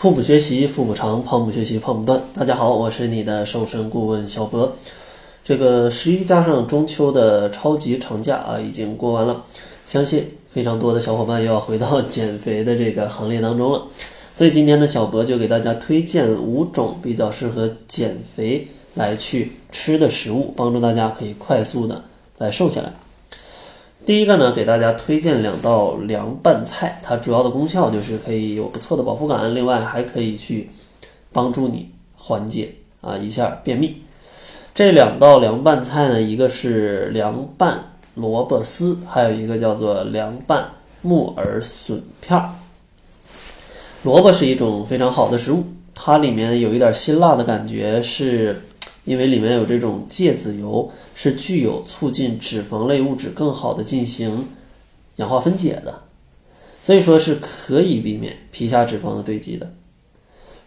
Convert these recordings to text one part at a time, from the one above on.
腹部学习，腹部长；胖不学习，胖不断。大家好，我是你的瘦身顾问小博。这个十一加上中秋的超级长假啊，已经过完了，相信非常多的小伙伴又要回到减肥的这个行列当中了。所以今天呢，小博就给大家推荐五种比较适合减肥来去吃的食物，帮助大家可以快速的来瘦下来。第一个呢，给大家推荐两道凉拌菜，它主要的功效就是可以有不错的饱腹感，另外还可以去帮助你缓解啊一下便秘。这两道凉拌菜呢，一个是凉拌萝卜丝，还有一个叫做凉拌木耳笋片儿。萝卜是一种非常好的食物，它里面有一点辛辣的感觉，是因为里面有这种芥子油。是具有促进脂肪类物质更好的进行氧化分解的，所以说是可以避免皮下脂肪的堆积的。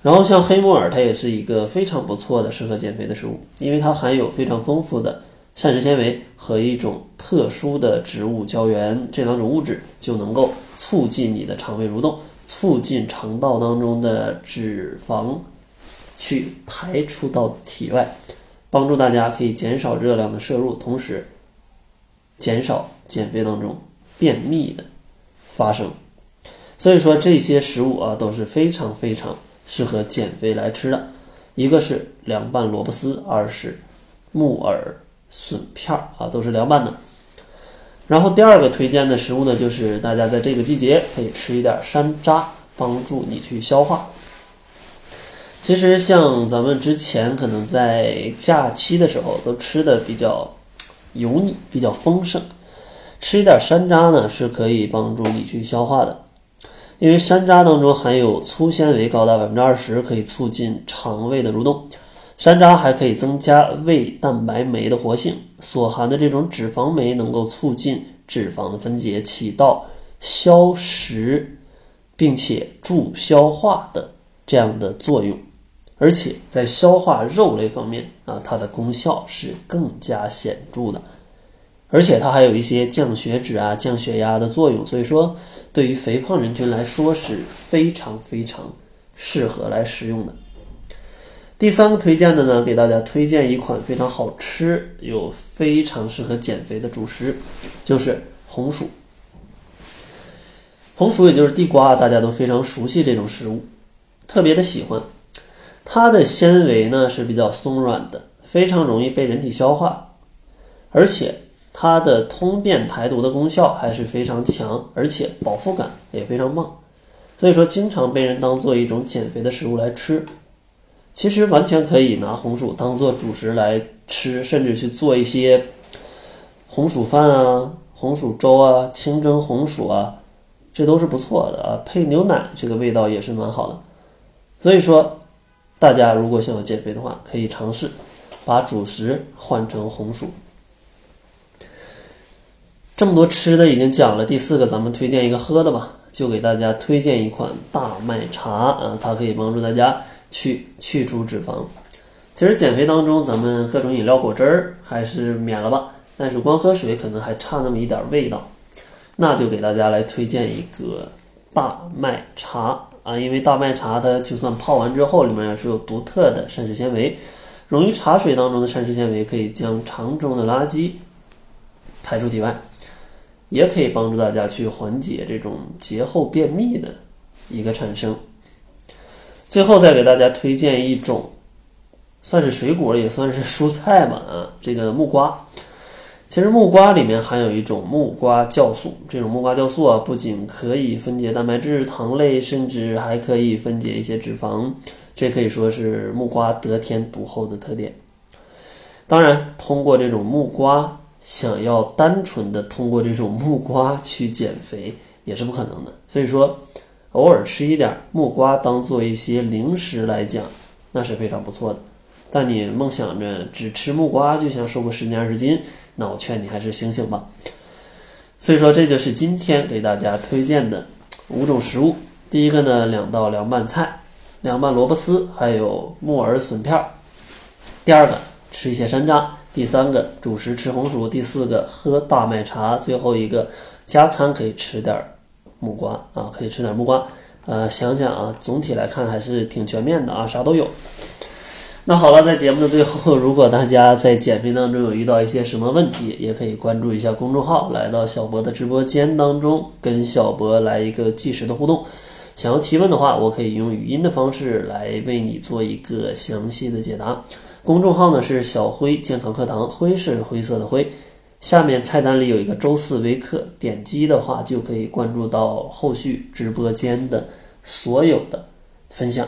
然后像黑木耳，它也是一个非常不错的适合减肥的食物，因为它含有非常丰富的膳食纤维和一种特殊的植物胶原，这两种物质就能够促进你的肠胃蠕动，促进肠道当中的脂肪去排出到体外。帮助大家可以减少热量的摄入，同时减少减肥当中便秘的发生。所以说这些食物啊都是非常非常适合减肥来吃的。一个是凉拌萝卜丝，二是木耳笋片儿啊，都是凉拌的。然后第二个推荐的食物呢，就是大家在这个季节可以吃一点山楂，帮助你去消化。其实像咱们之前可能在假期的时候都吃的比较油腻，比较丰盛，吃一点山楂呢是可以帮助你去消化的，因为山楂当中含有粗纤维高达百分之二十，可以促进肠胃的蠕动。山楂还可以增加胃蛋白酶的活性，所含的这种脂肪酶能够促进脂肪的分解，起到消食并且助消化的这样的作用。而且在消化肉类方面啊，它的功效是更加显著的，而且它还有一些降血脂啊、降血压的作用，所以说对于肥胖人群来说是非常非常适合来食用的。第三个推荐的呢，给大家推荐一款非常好吃又非常适合减肥的主食，就是红薯。红薯也就是地瓜，大家都非常熟悉这种食物，特别的喜欢。它的纤维呢是比较松软的，非常容易被人体消化，而且它的通便排毒的功效还是非常强，而且饱腹感也非常棒，所以说经常被人当做一种减肥的食物来吃。其实完全可以拿红薯当做主食来吃，甚至去做一些红薯饭啊、红薯粥啊、清蒸红薯啊，这都是不错的啊。配牛奶，这个味道也是蛮好的。所以说。大家如果想要减肥的话，可以尝试把主食换成红薯。这么多吃的已经讲了，第四个咱们推荐一个喝的吧，就给大家推荐一款大麦茶啊，它可以帮助大家去去除脂肪。其实减肥当中，咱们各种饮料果汁儿还是免了吧，但是光喝水可能还差那么一点味道，那就给大家来推荐一个大麦茶。啊，因为大麦茶它就算泡完之后，里面也是有独特的膳食纤维，溶于茶水当中的膳食纤维可以将肠中的垃圾排出体外，也可以帮助大家去缓解这种节后便秘的一个产生。最后再给大家推荐一种，算是水果也算是蔬菜吧，啊，这个木瓜。其实木瓜里面含有一种木瓜酵素，这种木瓜酵素啊，不仅可以分解蛋白质、糖类，甚至还可以分解一些脂肪，这可以说是木瓜得天独厚的特点。当然，通过这种木瓜，想要单纯的通过这种木瓜去减肥也是不可能的。所以说，偶尔吃一点木瓜当做一些零食来讲，那是非常不错的。但你梦想着只吃木瓜就想瘦个十斤二十斤，那我劝你还是醒醒吧。所以说，这就是今天给大家推荐的五种食物。第一个呢，两道凉拌菜，凉拌萝卜丝，还有木耳笋片儿。第二个，吃一些山楂。第三个，主食吃红薯。第四个，喝大麦茶。最后一个，加餐可以吃点木瓜啊，可以吃点木瓜。呃，想想啊，总体来看还是挺全面的啊，啥都有。那好了，在节目的最后，如果大家在减肥当中有遇到一些什么问题，也可以关注一下公众号，来到小博的直播间当中，跟小博来一个即时的互动。想要提问的话，我可以用语音的方式来为你做一个详细的解答。公众号呢是小辉健康课堂，辉是灰色的灰。下面菜单里有一个周四微课，点击的话就可以关注到后续直播间的所有的分享。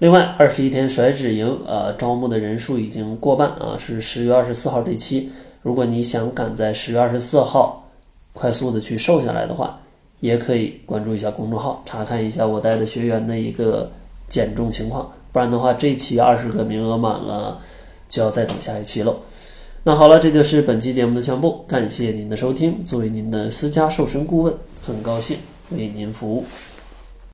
另外，二十一天甩脂营，呃，招募的人数已经过半啊，是十月二十四号这期。如果你想赶在十月二十四号快速的去瘦下来的话，也可以关注一下公众号，查看一下我带的学员的一个减重情况。不然的话，这期二十个名额满了，就要再等下一期喽。那好了，这就是本期节目的全部，感谢您的收听。作为您的私家瘦身顾问，很高兴为您服务。